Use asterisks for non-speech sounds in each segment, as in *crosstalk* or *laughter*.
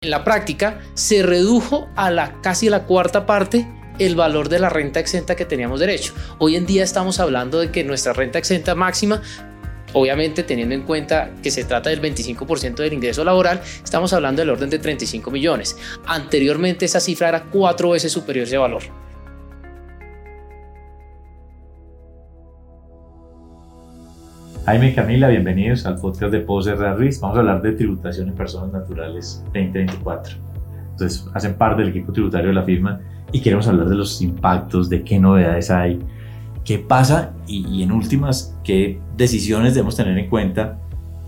En la práctica, se redujo a la casi la cuarta parte el valor de la renta exenta que teníamos derecho. Hoy en día estamos hablando de que nuestra renta exenta máxima Obviamente, teniendo en cuenta que se trata del 25% del ingreso laboral, estamos hablando del orden de 35 millones. Anteriormente, esa cifra era cuatro veces superior a ese valor. Jaime y Camila, bienvenidos al podcast de Pose Ruiz. Vamos a hablar de tributación en personas naturales 2024. Entonces, hacen parte del equipo tributario de la firma y queremos hablar de los impactos, de qué novedades hay, qué pasa y, en últimas, qué decisiones debemos tener en cuenta.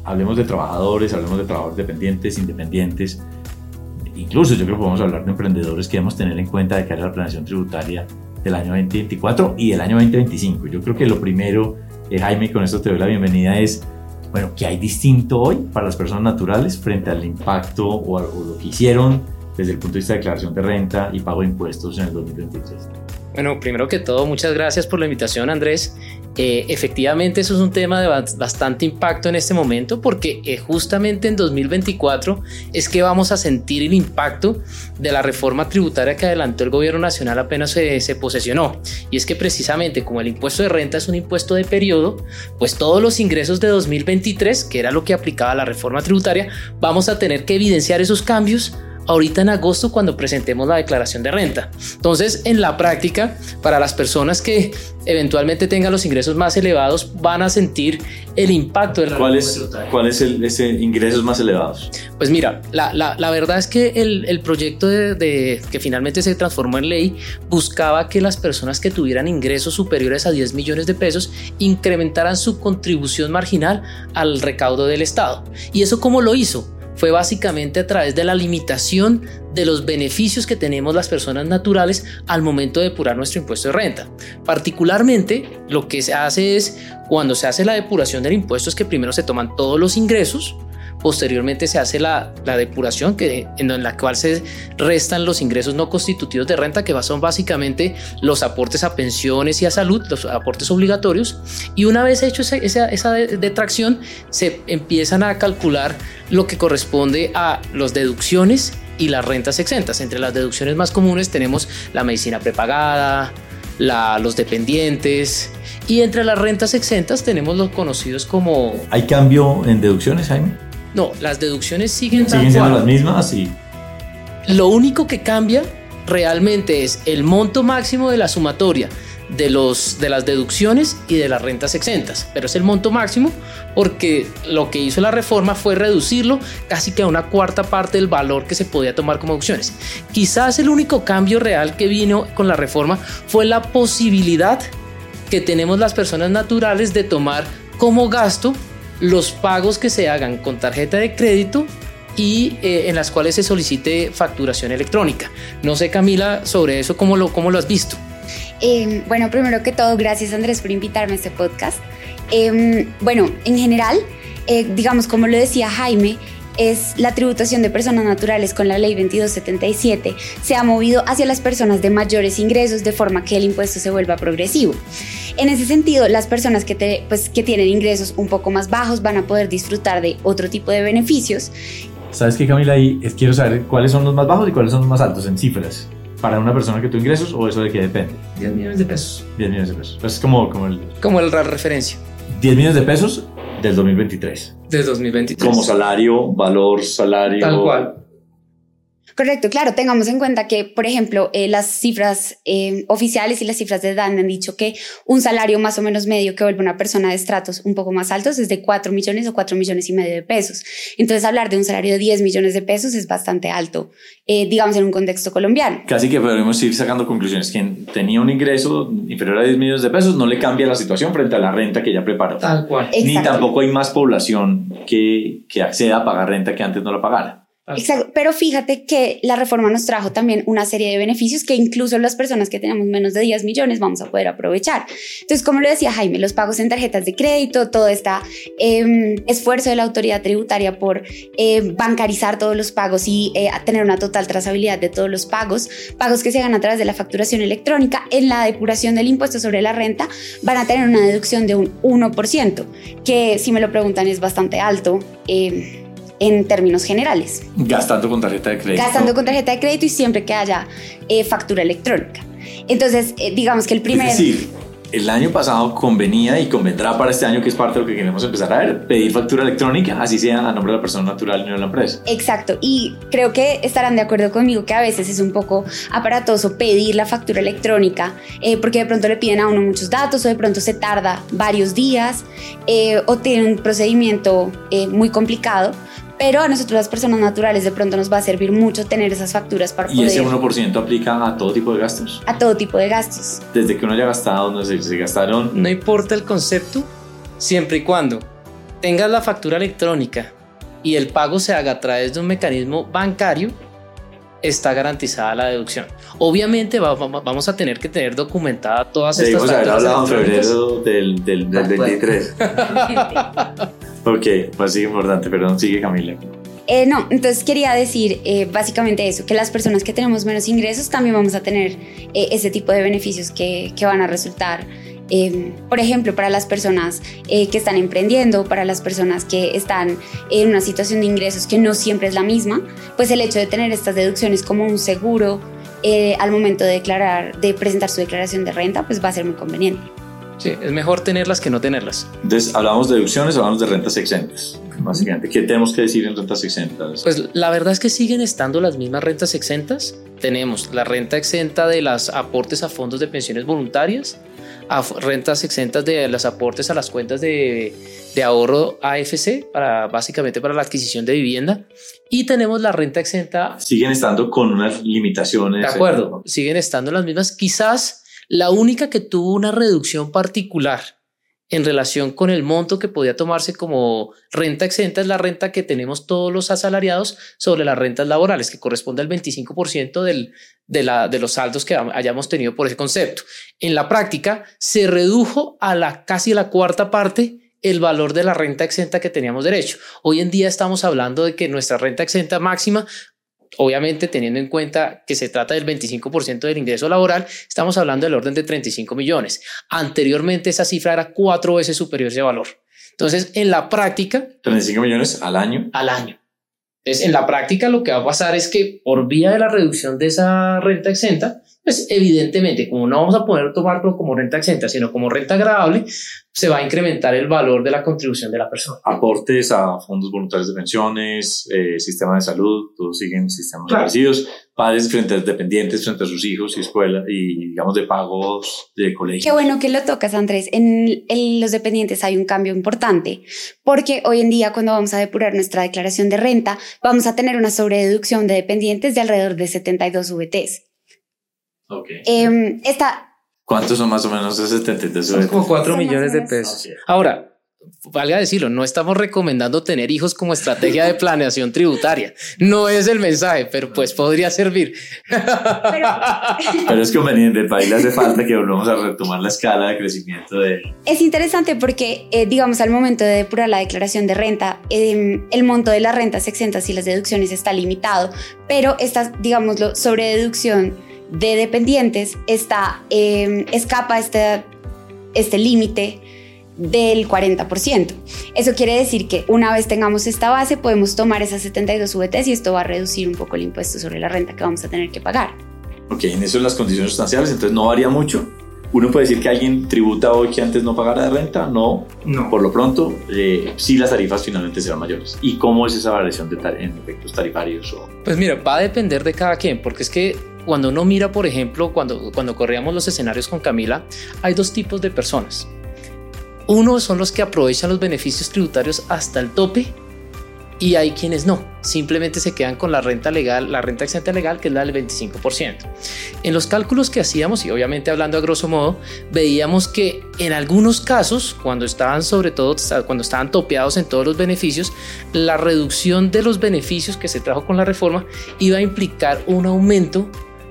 Hablemos de trabajadores, hablemos de trabajadores dependientes, independientes. Incluso yo creo que podemos hablar de emprendedores que debemos tener en cuenta de cara a la planeación tributaria del año 2024 y del año 2025. Yo creo que lo primero, eh, Jaime, con esto te doy la bienvenida, es, bueno, ¿qué hay distinto hoy para las personas naturales frente al impacto o, o lo que hicieron desde el punto de vista de declaración de renta y pago de impuestos en el 2023? Bueno, primero que todo, muchas gracias por la invitación, Andrés. Eh, efectivamente, eso es un tema de bastante impacto en este momento porque eh, justamente en 2024 es que vamos a sentir el impacto de la reforma tributaria que adelantó el gobierno nacional apenas se, se posesionó. Y es que precisamente como el impuesto de renta es un impuesto de periodo, pues todos los ingresos de 2023, que era lo que aplicaba la reforma tributaria, vamos a tener que evidenciar esos cambios ahorita en agosto cuando presentemos la declaración de renta. Entonces, en la práctica, para las personas que eventualmente tengan los ingresos más elevados, van a sentir el impacto de la ¿Cuál es, ¿Cuál es el ese ingresos más elevados? Pues mira, la, la, la verdad es que el, el proyecto de, de, que finalmente se transformó en ley buscaba que las personas que tuvieran ingresos superiores a 10 millones de pesos incrementaran su contribución marginal al recaudo del Estado. ¿Y eso cómo lo hizo? Fue básicamente a través de la limitación de los beneficios que tenemos las personas naturales al momento de depurar nuestro impuesto de renta. Particularmente, lo que se hace es, cuando se hace la depuración del impuesto, es que primero se toman todos los ingresos, Posteriormente se hace la, depuración que, en la cual se restan los ingresos no constitutivos de renta, que son básicamente los aportes a pensiones y a salud, los aportes obligatorios. Y una vez hecho esa, esa, detracción, se empiezan a calcular lo que corresponde a las deducciones y las rentas exentas. Entre las deducciones más comunes tenemos la medicina prepagada, la, los dependientes, y entre las rentas exentas tenemos los conocidos como... ¿Hay cambio en deducciones, Jaime? No, las deducciones siguen, siguen siendo las mismas y lo único que cambia realmente es el monto máximo de la sumatoria de, los, de las deducciones y de las rentas exentas, pero es el monto máximo porque lo que hizo la reforma fue reducirlo casi que a una cuarta parte del valor que se podía tomar como deducciones. Quizás el único cambio real que vino con la reforma fue la posibilidad que tenemos las personas naturales de tomar como gasto los pagos que se hagan con tarjeta de crédito y eh, en las cuales se solicite facturación electrónica. No sé, Camila, sobre eso, ¿cómo lo, cómo lo has visto? Eh, bueno, primero que todo, gracias Andrés por invitarme a este podcast. Em, bueno, en general, eh, digamos, como lo decía Jaime, es la tributación de personas naturales con la ley 2277 se ha movido hacia las personas de mayores ingresos de forma que el impuesto se vuelva progresivo. En ese sentido, las personas que, pues, que tienen ingresos un poco más bajos van a poder disfrutar de otro tipo de beneficios. ¿Sabes qué, Camila? Ahí quiero saber cuáles son los más bajos y cuáles son los más altos en cifras. ¿Para una persona que tuvo ingresos o eso de qué depende? 10 millones de pesos. 10 millones de pesos. Pues es como, como el... Como el referencia. 10 millones de pesos del 2023. Del 2023. Como salario, valor, salario. Tal cual. Correcto, claro, tengamos en cuenta que, por ejemplo, eh, las cifras eh, oficiales y las cifras de DAN han dicho que un salario más o menos medio que vuelve una persona de estratos un poco más altos es de 4 millones o 4 millones y medio de pesos. Entonces, hablar de un salario de 10 millones de pesos es bastante alto, eh, digamos, en un contexto colombiano. Casi que podemos ir sacando conclusiones. Quien tenía un ingreso inferior a 10 millones de pesos no le cambia la situación frente a la renta que ya preparó. Tal cual. Ni tampoco hay más población que, que acceda a pagar renta que antes no la pagara. Exacto, pero fíjate que la reforma nos trajo también una serie de beneficios que incluso las personas que tenemos menos de 10 millones vamos a poder aprovechar. Entonces, como lo decía Jaime, los pagos en tarjetas de crédito, todo este esfuerzo de la autoridad tributaria por eh, bancarizar todos los pagos y eh, tener una total trazabilidad de todos los pagos, pagos que se hagan a través de la facturación electrónica, en la depuración del impuesto sobre la renta van a tener una deducción de un 1%, que si me lo preguntan es bastante alto en términos generales. Gastando con tarjeta de crédito. Gastando con tarjeta de crédito y siempre que haya eh, factura electrónica. Entonces, eh, digamos que el primer... Es decir, el año pasado convenía y convendrá para este año, que es parte de lo que queremos empezar a ver, pedir factura electrónica, así sea a nombre de la persona natural y no de la empresa. Exacto, y creo que estarán de acuerdo conmigo que a veces es un poco aparatoso pedir la factura electrónica, eh, porque de pronto le piden a uno muchos datos o de pronto se tarda varios días eh, o tiene un procedimiento eh, muy complicado pero a nosotros las personas naturales de pronto nos va a servir mucho tener esas facturas para poder... ¿Y ese 1% aplica a todo tipo de gastos? A todo tipo de gastos. Desde que uno haya gastado, no sé, se gastaron... No importa el concepto, siempre y cuando tengas la factura electrónica y el pago se haga a través de un mecanismo bancario, está garantizada la deducción. Obviamente vamos a tener que tener documentada todas estas facturas. haber hablado en febrero del, del, del 23. *laughs* *laughs* Ok, pues sí, importante, perdón, sigue Camila. Eh, no, entonces quería decir eh, básicamente eso, que las personas que tenemos menos ingresos también vamos a tener eh, ese tipo de beneficios que, que van a resultar. Em, por ejemplo, para las personas que están emprendiendo, para las personas que están en una situación de ingresos que no siempre es la misma, pues el hecho de tener estas deducciones como un seguro al momento de declarar, de presentar su declaración de renta, pues va a ser muy conveniente. Sí, es mejor tenerlas que no tenerlas. Entonces, hablamos de deducciones, hablamos de rentas exentas. Básicamente, ¿qué tenemos que decir en rentas exentas? Pues la verdad es que siguen estando las mismas rentas exentas. Tenemos la renta exenta de las aportes a fondos de pensiones voluntarias, a rentas exentas de los aportes a las cuentas de, de, ahorro AFC, para, básicamente para la adquisición de vivienda. Y tenemos la renta exenta. Siguen estando con unas limitaciones. De acuerdo, siguen estando las mismas. Quizás la única que tuvo una reducción particular en relación con el monto que podía tomarse como renta exenta es la renta que tenemos todos los asalariados sobre las rentas laborales, que corresponde al 25% del, de, la, de los saldos que hayamos tenido por ese concepto. En la práctica, se redujo a la casi la cuarta parte el valor de la renta exenta que teníamos derecho. Hoy en día estamos hablando de que nuestra renta exenta máxima obviamente teniendo en cuenta que se trata del 25% del ingreso laboral, estamos hablando del orden de 35 millones. Anteriormente esa cifra era cuatro veces superior ese valor. Entonces, en la práctica... 35 millones al año. Al año. Entonces, en la práctica lo que va a pasar es que por vía de la reducción de esa renta exenta, pues evidentemente, como no vamos a poder tomarlo como renta exenta, sino como renta agradable, se va a incrementar el valor de la contribución de la persona. Aportes a fondos voluntarios de pensiones, eh, sistema de salud, todos siguen sistemas parecidos, padres frente a dependientes, frente a sus hijos y escuela, y digamos de pagos de colegio. Qué bueno que lo tocas, Andrés. En, en los dependientes hay un cambio importante, porque hoy en día cuando vamos a depurar nuestra declaración de renta, vamos a tener una sobrededucción de dependientes de alrededor de 72 VTs. Okay. Eh, esta, ¿Cuántos son más o menos esos 72 Son como 4 millones de pesos. Ahora, valga decirlo, no estamos recomendando tener hijos como estrategia de planeación tributaria. No es el mensaje, pero pues podría servir. Pero, es conveniente, para le hace falta que volvamos a retomar la escala de crecimiento de... Es interesante porque, eh, digamos, al momento de depurar la declaración de renta, em, el monto de las rentas exentas y las deducciones está limitado, pero esta, digámoslo, sobre deducción de dependientes está, em, escapa este, este límite del 40%. Eso quiere decir que una vez tengamos esta base, podemos tomar esas 72 VTs y esto va a reducir un poco el impuesto sobre la renta que vamos a tener que pagar. Ok, en eso las condiciones sustanciales, entonces no varía mucho. Uno puede decir que alguien tributa hoy que antes no pagara de renta, no. No. Por lo pronto, eh, sí las tarifas finalmente serán mayores. ¿Y cómo es esa variación de en efectos tarifarios? O... Pues mira, va a depender de cada quien, porque es que cuando uno mira, por ejemplo, cuando, cuando corríamos los escenarios con Camila, hay dos tipos de personas. Uno son los que aprovechan los beneficios tributarios hasta el tope y hay quienes no, simplemente se quedan con la renta legal, la renta exenta legal, que es la del 25%. En los cálculos que hacíamos, y obviamente hablando a grosso modo, veíamos que en algunos casos, cuando estaban sobre todo, cuando estaban topeados en todos los beneficios, la reducción de los beneficios que se trajo con la reforma iba a implicar un aumento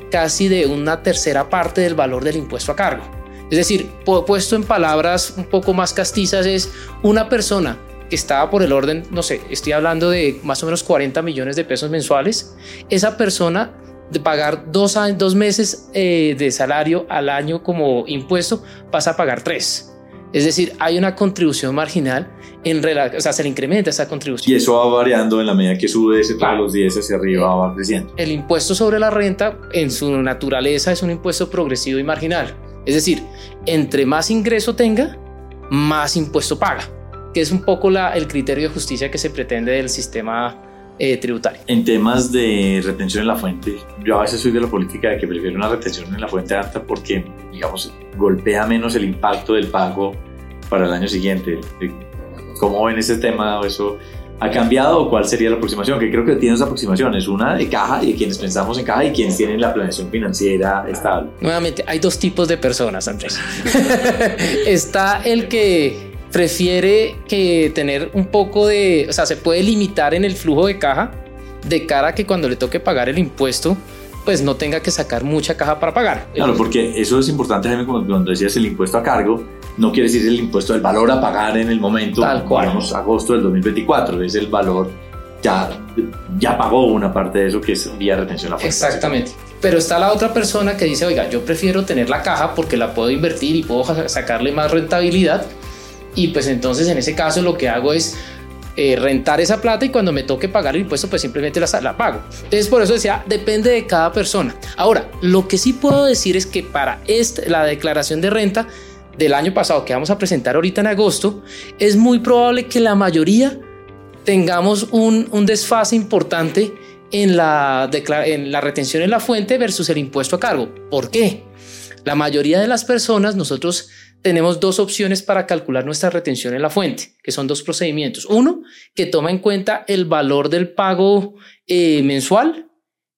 casi de una tercera parte del valor del impuesto a cargo. Es decir, puesto en palabras un poco más castizas, es una persona que estaba por el orden, no sé, estoy hablando de más o menos 40 millones de pesos mensuales, esa persona de pagar dos, dos meses eh, de salario al año como impuesto pasa a pagar tres. Es decir, hay una contribución marginal en o sea, se le incrementa esa contribución. Y eso va variando en la medida que sube ese todos los días hacia arriba, va creciendo. El impuesto sobre la renta, en su naturaleza, es un impuesto progresivo y marginal. Es decir, entre más ingreso tenga, más impuesto paga, que es un poco la, el criterio de justicia que se pretende del sistema eh, tributario. En temas de retención en la fuente, yo a veces soy de la política de que prefiero una retención en la fuente alta porque, digamos, golpea menos el impacto del pago para el año siguiente. ¿Cómo ven ese tema? ¿Eso ha cambiado o cuál sería la aproximación? Que creo que tiene dos aproximaciones, una de caja y de quienes pensamos en caja y quienes tienen la planeación financiera estable. Nuevamente, hay dos tipos de personas, Andrés. *laughs* Está el que prefiere que tener un poco de, o sea, se puede limitar en el flujo de caja de cara a que cuando le toque pagar el impuesto, pues no tenga que sacar mucha caja para pagar. Claro, porque eso es importante, Jaime, cuando decías el impuesto a cargo, no quiere decir el impuesto del valor a pagar en el momento, Tal cual. digamos, agosto del 2024, es el valor, ya, ya pagó una parte de eso que es vía retención a. Exactamente. Pero está la otra persona que dice, oiga, yo prefiero tener la caja porque la puedo invertir y puedo sacarle más rentabilidad. Y pues entonces en ese caso lo que hago es eh, rentar esa plata y cuando me toque pagar el impuesto pues simplemente la, la pago. Entonces por eso decía, depende de cada persona. Ahora, lo que sí puedo decir es que para este, la declaración de renta del año pasado que vamos a presentar ahorita en agosto, es muy probable que la mayoría tengamos un, un desfase importante en la, en la retención en la fuente versus el impuesto a cargo. ¿Por qué? La mayoría de las personas, nosotros tenemos dos opciones para calcular nuestra retención en la fuente, que son dos procedimientos. Uno, que toma en cuenta el valor del pago eh, mensual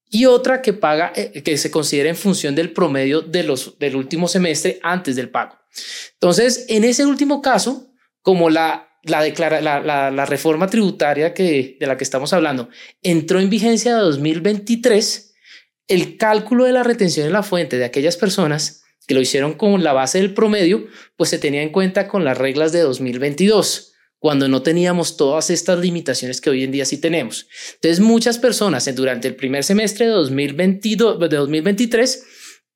y otra que paga, eh, que se considera en función del promedio de los, del último semestre antes del pago. Entonces, en ese último caso, como la, la, reforma tributaria que, de la que estamos hablando entró en vigencia de 2023, el cálculo de la retención en la fuente de aquellas personas que lo hicieron con la base del promedio, pues se tenía en cuenta con las reglas de 2022 cuando no teníamos todas estas limitaciones que hoy en día sí tenemos. Entonces, muchas personas durante el primer semestre de, 2022, de 2023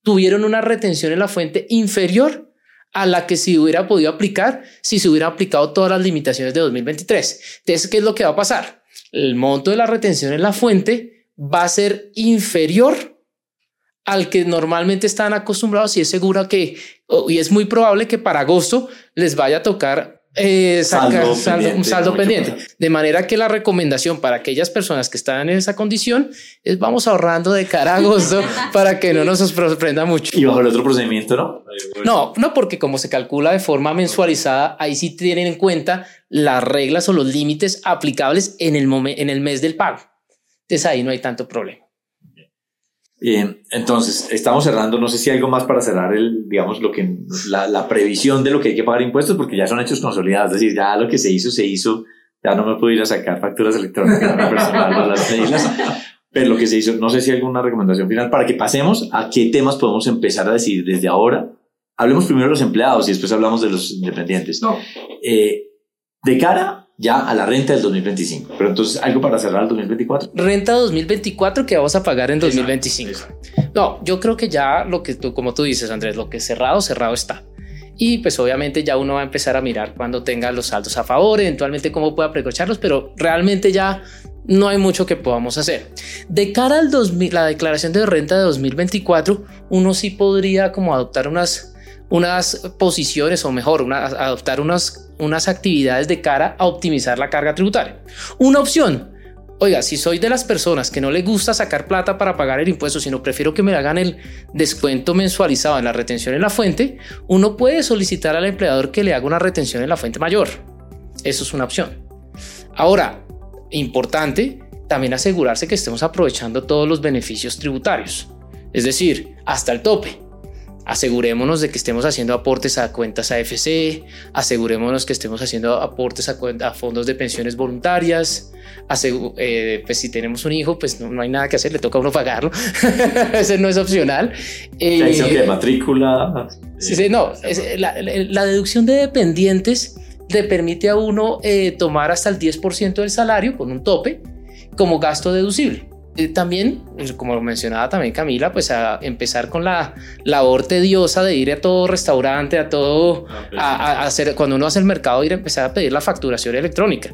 tuvieron una retención en la fuente inferior a la que se hubiera podido aplicar si se hubieran aplicado todas las limitaciones de 2023. Entonces, ¿qué es lo que va a pasar? El monto de la retención en la fuente va a ser inferior al que normalmente están acostumbrados y es seguro que, y es muy probable que para agosto les vaya a tocar eh, sacar saldo, un saldo pendiente. De manera que la recomendación para aquellas personas que están en esa condición es vamos ahorrando de cara a agosto *laughs* para que no nos sorprenda mucho. Y bajo el otro procedimiento, ¿no? No, no, porque como se calcula de forma mensualizada, ahí sí tienen en cuenta las reglas o los límites aplicables en el, en el mes del pago. Entonces ahí no hay tanto problema. Entonces estamos cerrando, no sé si hay algo más para cerrar el, digamos, lo que, la, la, previsión de lo que hay que pagar impuestos, porque ya son hechos consolidados, es decir, ya lo que se hizo, se hizo, ya no me puedo ir a sacar facturas electrónicas *laughs* personal a las islas, pero lo que se hizo, no sé si hay alguna recomendación final para que pasemos a qué temas podemos empezar a decir desde ahora. Hablemos primero de los empleados y después hablamos de los independientes. No. Eh, de cara ya a la renta del 2025. Pero entonces, ¿algo para cerrar el 2024? Renta 2024 que vamos a pagar en 2025. No, yo creo que ya lo que tú, como tú dices, Andrés, lo que es cerrado, cerrado está. Y pues obviamente ya uno va a empezar a mirar cuando tenga los saldos a favor, eventualmente cómo pueda aprovecharlos, pero realmente ya no hay mucho que podamos hacer. De cara al 2000, la declaración de renta de 2024, uno sí podría como adoptar unas unas posiciones o mejor, adoptar unas, unas actividades de cara a optimizar la carga tributaria. Una opción, oiga, si soy de las personas que no le gusta sacar plata para pagar el impuesto, sino prefiero que me hagan el descuento mensualizado en la retención en la fuente, uno puede solicitar al empleador que le haga una retención en la fuente mayor. Eso es una opción. Ahora, importante, también asegurarse que estemos aprovechando todos los beneficios tributarios, es decir, hasta el tope asegurémonos de que estemos haciendo aportes a cuentas AFC, asegurémonos que estemos haciendo aportes a, a fondos de pensiones voluntarias, eh, pues si tenemos un hijo, pues no, hay nada que hacer, le toca a uno pagarlo, *laughs* ese no es opcional. Eh, matrícula. Sí, sí, no, la, deducción de dependientes le permite a uno eh, tomar hasta el 10% del salario con un tope como gasto deducible. Eh, también, pues, como mencionaba también Camila, pues a empezar con la labor tediosa de ir a todo restaurante, a todo, ah, pues a, hacer, cuando uno hace el mercado, ir a empezar a pedir la facturación electrónica.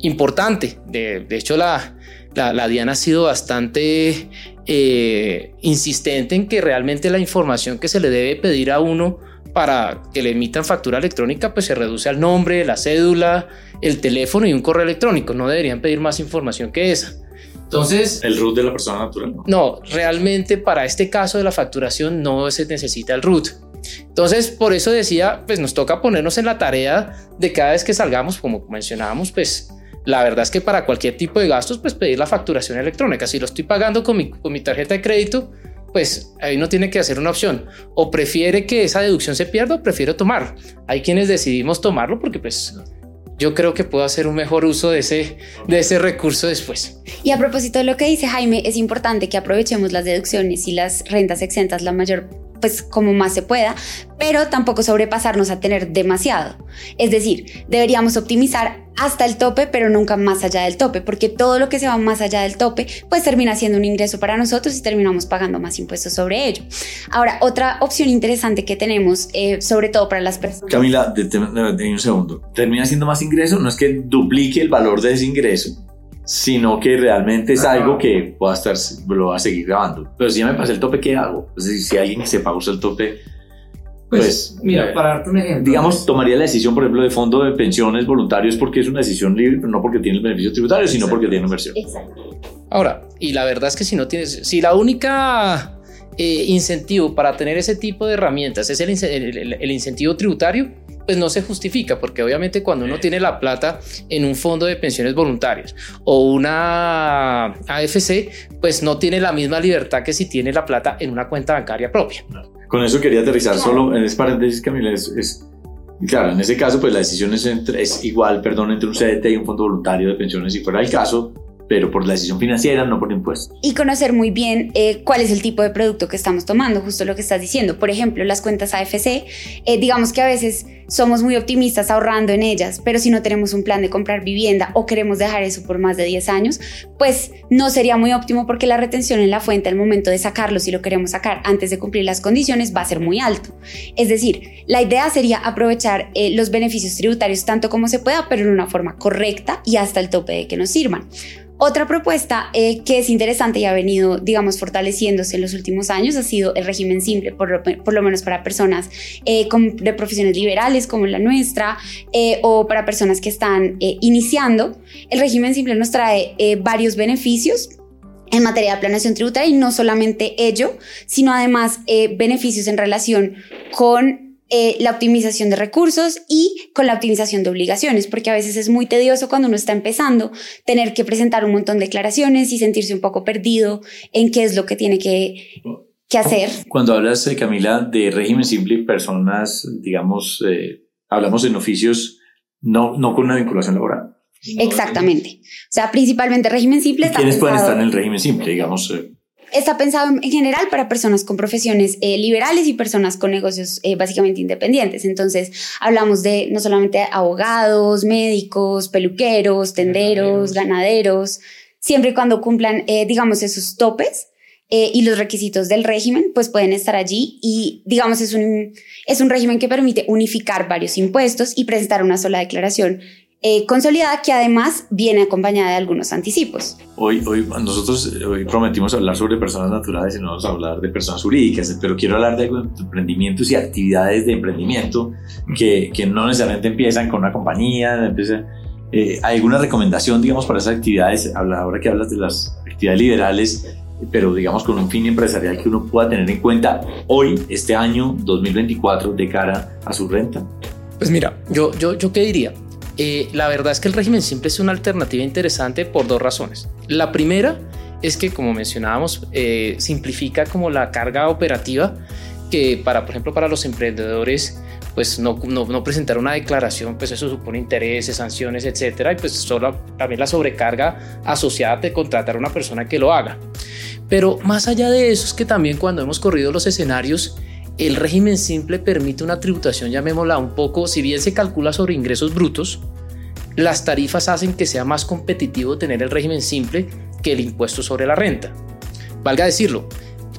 Importante, de, de hecho la, la, la, Diana ha sido bastante eh, insistente en que realmente la información que se le debe pedir a uno para que le emitan factura electrónica, pues se reduce al nombre, la cédula, el teléfono y un correo electrónico. No deberían pedir más información que esa. Entonces... El root de la persona natural. No. realmente para este caso de la facturación no se necesita el root. Entonces, por eso decía, pues nos toca ponernos en la tarea de cada vez que salgamos, como mencionábamos, pues la verdad es que para cualquier tipo de gastos, pues pedir la facturación electrónica. Si lo estoy pagando con mi, con mi tarjeta de crédito, pues ahí no tiene que hacer una opción. O prefiere que esa deducción se pierda o prefiero tomar. Hay quienes decidimos tomarlo porque pues yo creo que puedo hacer un mejor uso de ese, de ese recurso después. Y a propósito de lo que dice Jaime, es importante que aprovechemos las deducciones y las rentas exentas la mayor pues como más se pueda, pero tampoco sobrepasarnos a tener demasiado. Es decir, deberíamos optimizar hasta el tope, pero nunca más allá del tope, porque todo lo que se va más allá del tope, pues termina siendo un ingreso para nosotros y terminamos pagando más impuestos sobre ello. Ahora, otra opción interesante que tenemos, eh, sobre todo para las personas... Camila, de, un segundo, termina siendo más ingreso, no es que duplique el valor de ese ingreso, sino que realmente es algo que pueda estar, lo va a seguir grabando. Pero si ya me pasé el tope, ¿qué hago? Es decir, si alguien se pagó el tope, pues, pues, mira, para darte un ejemplo. Digamos, tomaría la decisión, por ejemplo, de fondo de pensiones voluntarios porque es una decisión libre, pero no porque tiene el beneficio tributario, sino porque tiene inversión. Exacto. Ahora, y la verdad es que si no tienes, si la única eh, incentivo para tener ese tipo de herramientas es el, el incentivo tributario, pues no se justifica, porque obviamente cuando uno tiene la plata en un fondo de pensiones voluntarias o una AFC, pues no tiene la misma libertad que si tiene la plata en una cuenta bancaria propia. Con eso quería aterrizar solo en ese paréntesis, Camila, es, es Claro, en ese caso, pues la decisión es, es, igual, perdón, entre un CDT y un fondo voluntario de pensiones, si fuera el caso, pero por la decisión financiera, no por impuestos. Y conocer muy bien eh, cuál es el tipo de producto que estamos tomando, justo lo que estás diciendo. Por ejemplo, las cuentas AFC, eh, digamos que a veces somos muy optimistas ahorrando en ellas, pero si no tenemos un plan de comprar vivienda o queremos dejar eso por más de 10 años, pues no sería muy óptimo porque la retención en la fuente al momento de sacarlo, si lo queremos sacar antes de cumplir las condiciones, va a ser muy alto. Es decir, la idea sería aprovechar eh, los beneficios tributarios tanto como se pueda, pero en una forma correcta y hasta el tope de que nos sirvan. Otra propuesta eh, que es interesante y ha venido, digamos, fortaleciéndose en los últimos años ha sido el régimen simple, por, lo menos para personas eh, de profesiones liberales como la nuestra eh, o para personas que están iniciando. El régimen simple nos trae varios beneficios en materia de planeación tributaria y no solamente ello, sino además beneficios en relación con eh, la optimización de recursos y con la optimización de obligaciones, porque a veces es muy tedioso cuando uno está empezando tener que presentar un montón de declaraciones y sentirse un poco perdido en qué es lo que tiene que, que hacer. Cuando hablas, eh, Camila, de régimen simple, personas, digamos, eh, hablamos en oficios no, no con una vinculación laboral. Exactamente. O sea, principalmente régimen simple. ¿Quiénes pueden estar en el régimen simple, digamos? Está pensado en general para personas con profesiones eh, liberales y personas con negocios eh, básicamente independientes. Entonces, hablamos de no solamente abogados, médicos, peluqueros, tenderos, ganaderos, siempre y cuando cumplan, eh, digamos, esos topes. y los requisitos del régimen, pues pueden estar allí y, digamos, es un, es un régimen que permite unificar varios impuestos y presentar una sola declaración eh, consolidada que además viene acompañada de algunos anticipos. Hoy, hoy nosotros hoy prometimos hablar sobre personas naturales y no vamos a hablar de personas jurídicas, pero quiero hablar de emprendimientos y actividades de emprendimiento que, que no necesariamente empiezan con una compañía, empieza, eh, ¿Hay alguna recomendación, digamos, para esas actividades? Ahora que hablas de las actividades liberales, pero digamos con un fin empresarial que uno pueda tener en cuenta hoy, este año 2024, de cara a su renta? Pues mira, yo, yo, yo qué diría. Eh, la verdad es que el régimen simple es una alternativa interesante por dos razones. La primera es que, como mencionábamos, eh, simplifica como la carga operativa que para, por ejemplo, para los emprendedores, pues no, no, presentar una declaración, pues eso supone intereses, sanciones, etcétera, y pues solo también la sobrecarga asociada de contratar a una persona que lo haga. Pero más allá de eso es que también cuando hemos corrido los escenarios, el régimen simple permite una tributación, llamémosla un poco, si bien se calcula sobre ingresos brutos, las tarifas hacen que sea más competitivo tener el régimen simple que el impuesto sobre la renta. Valga decirlo,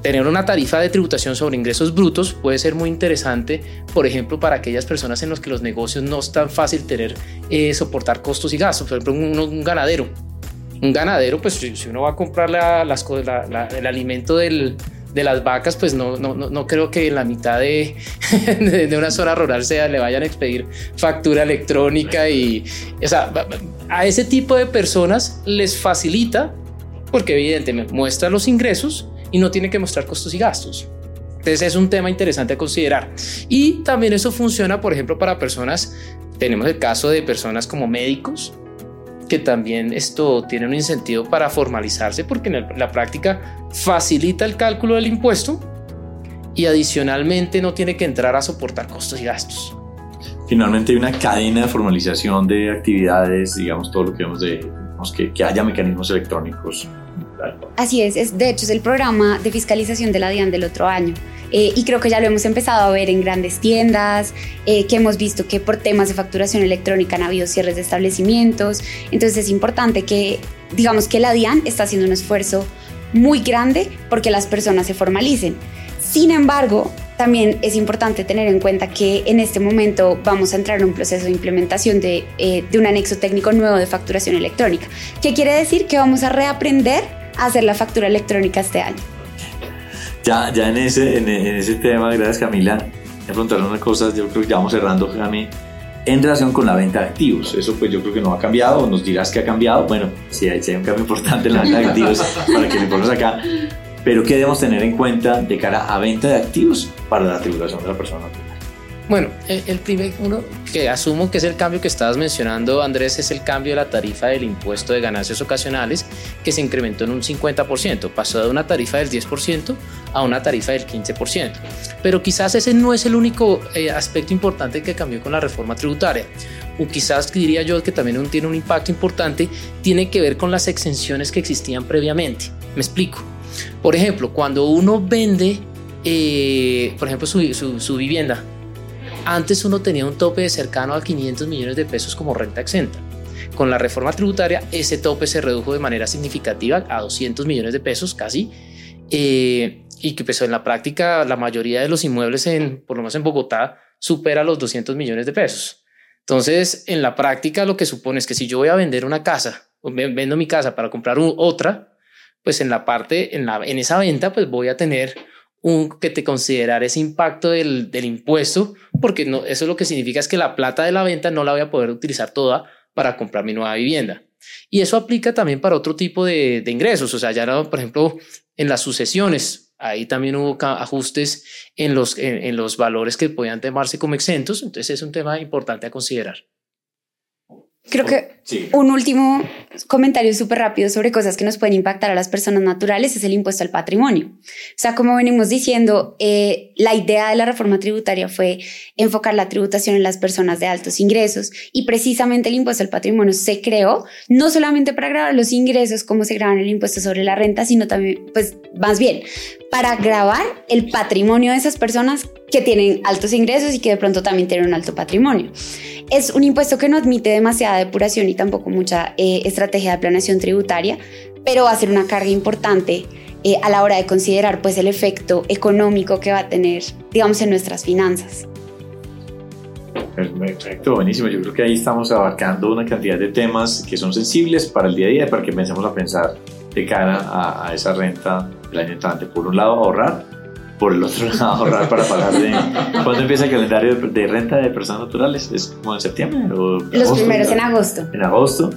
tener una tarifa de tributación sobre ingresos brutos puede ser muy interesante, por ejemplo, para aquellas personas en las que los negocios no es tan fácil tener, eh, soportar costos y gastos. Por ejemplo, un, ganadero. Un ganadero, pues si, uno va a comprar el alimento del, de las vacas, pues no, no, no, creo que en la mitad *laughs* de, de, una zona rural sea, le vayan a expedir factura electrónica y, o sea, a ese tipo de personas les facilita porque evidentemente muestra los ingresos y no tiene que mostrar costos y gastos. Entonces es un tema interesante a considerar. Y también eso funciona, por ejemplo, para personas, tenemos el caso de personas como médicos, que también esto tiene un incentivo para formalizarse porque en la práctica facilita el cálculo del impuesto y adicionalmente no tiene que entrar a soportar costos y gastos. Finalmente hay una cadena de formalización de actividades, digamos, todo lo que vemos de que, que haya mecanismos electrónicos Así es, es, de hecho es el programa de fiscalización de la DIAN del otro año. Eh, y creo que ya lo hemos empezado a ver en grandes tiendas, eh, que hemos visto que por temas de facturación electrónica han habido cierres de establecimientos. Entonces es importante que, digamos que la DIAN está haciendo un esfuerzo muy grande porque las personas se formalicen. Sin embargo, también es importante tener en cuenta que en este momento vamos a entrar en un proceso de implementación de, eh, de un anexo técnico nuevo de facturación electrónica. ¿Qué quiere decir? Que vamos a reaprender a hacer la factura electrónica este año. Ya, ya en, ese, en, ese tema, gracias Camila, me preguntaron una cosa, yo creo que ya vamos cerrando, Jami, en relación con la venta de activos. Eso pues yo creo que no ha cambiado, nos dirás que ha cambiado. Bueno, sí hay, hay un cambio importante en la venta de activos *laughs* para que le pongas acá. Pero ¿qué debemos tener en cuenta de cara a venta de activos para la tributación de la persona bueno, el, primer uno que asumo que es el cambio que estabas mencionando, Andrés, es el cambio de la tarifa del impuesto de ganancias ocasionales que se incrementó en un 50%, pasó de una tarifa del 10% a una tarifa del 15%. Pero quizás ese no es el único eh, aspecto importante que cambió con la reforma tributaria. O quizás diría yo que también tiene un impacto importante, tiene que ver con las exenciones que existían previamente. Me explico. Por ejemplo, cuando uno vende, eh, por ejemplo, su vivienda, antes uno tenía un tope de cercano a 500 millones de pesos como renta exenta. Con la reforma tributaria, ese tope se redujo de manera significativa a 200 millones de pesos casi. Eh, y que pues, en la práctica la mayoría de los inmuebles, en, por lo menos en Bogotá, supera los 200 millones de pesos. Entonces, en la práctica lo que supone es que si yo voy a vender una casa, o vendo mi casa para comprar otra, pues en la parte, en, la, en esa venta, pues voy a tener un, que te considerar ese impacto del, del, impuesto, porque no, eso lo que significa es que la plata de la venta no la voy a poder utilizar toda para comprar mi nueva vivienda. Y eso aplica también para otro tipo de, de ingresos, o sea, ya por ejemplo, en las sucesiones, ahí también hubo ajustes en los, en los valores que podían tomarse como exentos, entonces es un tema importante a considerar. Creo que un último comentario súper rápido sobre cosas que nos pueden impactar a las personas naturales es el impuesto al patrimonio. O sea, como venimos diciendo, eh, la idea de la reforma tributaria fue enfocar la tributación en las personas de altos ingresos y precisamente el impuesto al patrimonio se creó no solamente para grabar los ingresos como se graban el impuesto sobre la renta, sino también, pues más bien, para grabar el patrimonio de esas personas que tienen altos ingresos y que de pronto también tienen un alto patrimonio. Es un impuesto que no admite demasiada depuración y tampoco mucha eh, estrategia de planeación tributaria, pero va a ser una carga importante eh, a la hora de considerar pues el efecto económico que va a tener, digamos, en nuestras finanzas. Perfecto, buenísimo. Yo creo que ahí estamos abarcando una cantidad de temas que son sensibles para el día a día, para que pensemos a pensar de cara a, a esa renta del año entrante. Por un lado, ahorrar, por el otro *laughs* lado ahorrar para pagar de... ¿Cuándo empieza el calendario de renta de personas naturales? ¿Es como en septiembre? O Los primeros en agosto. En agosto.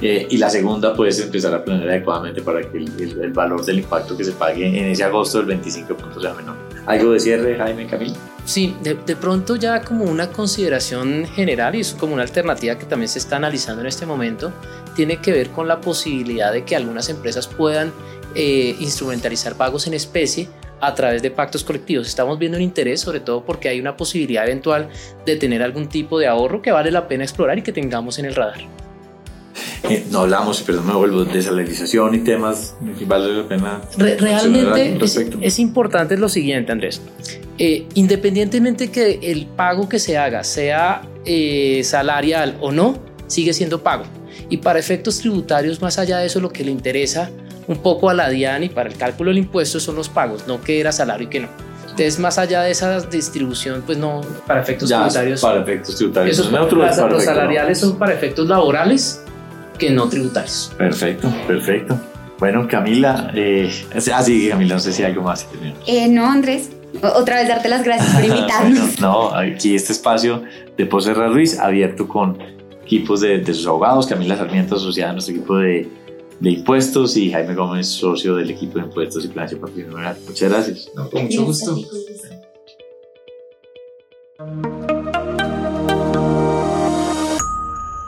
Eh, y la segunda puedes empezar a planear adecuadamente para que el, el, valor del impacto que se pague en ese agosto del 25 puntos sea menor. ¿Algo de cierre, Jaime Camilo? Sí, de, de, pronto ya como una consideración general y es como una alternativa que también se está analizando en este momento, tiene que ver con la posibilidad de que algunas empresas puedan eh, instrumentalizar pagos en especie a través de pactos colectivos. Estamos viendo un interés, sobre todo porque hay una posibilidad eventual de tener algún tipo de ahorro que vale la pena explorar y que tengamos en el radar. Eh, no hablamos, perdón, me vuelvo, de salarización y temas que vale la pena. realmente es, importante lo siguiente, Andrés. Eh, independientemente que el pago que se haga sea eh, salarial o no, sigue siendo pago. Y para efectos tributarios, más allá de eso, lo que le interesa un poco a la DIAN y para el cálculo del impuesto son los pagos, no que era salario y que no. Entonces, más allá de esa distribución, pues no, para efectos Ya, tributarios. Para efectos tributarios. esos neutro, las- para los efectos salariales no. son para efectos laborales que no tributarios. Perfecto, perfecto. Bueno, Camila, eh, ah, sí, Camila, no sé si hay algo más. Eh, no, Andrés, otra vez darte las gracias por *laughs* invitarnos. Bueno, no, aquí este espacio de Poserra Ruiz abierto con equipos de, de sus abogados, Camila Sarmiento, asociada a nuestro equipo de, de impuestos y Jaime Gómez, socio del equipo de impuestos y planeación patrimonial. Muchas gracias. con mucho gusto.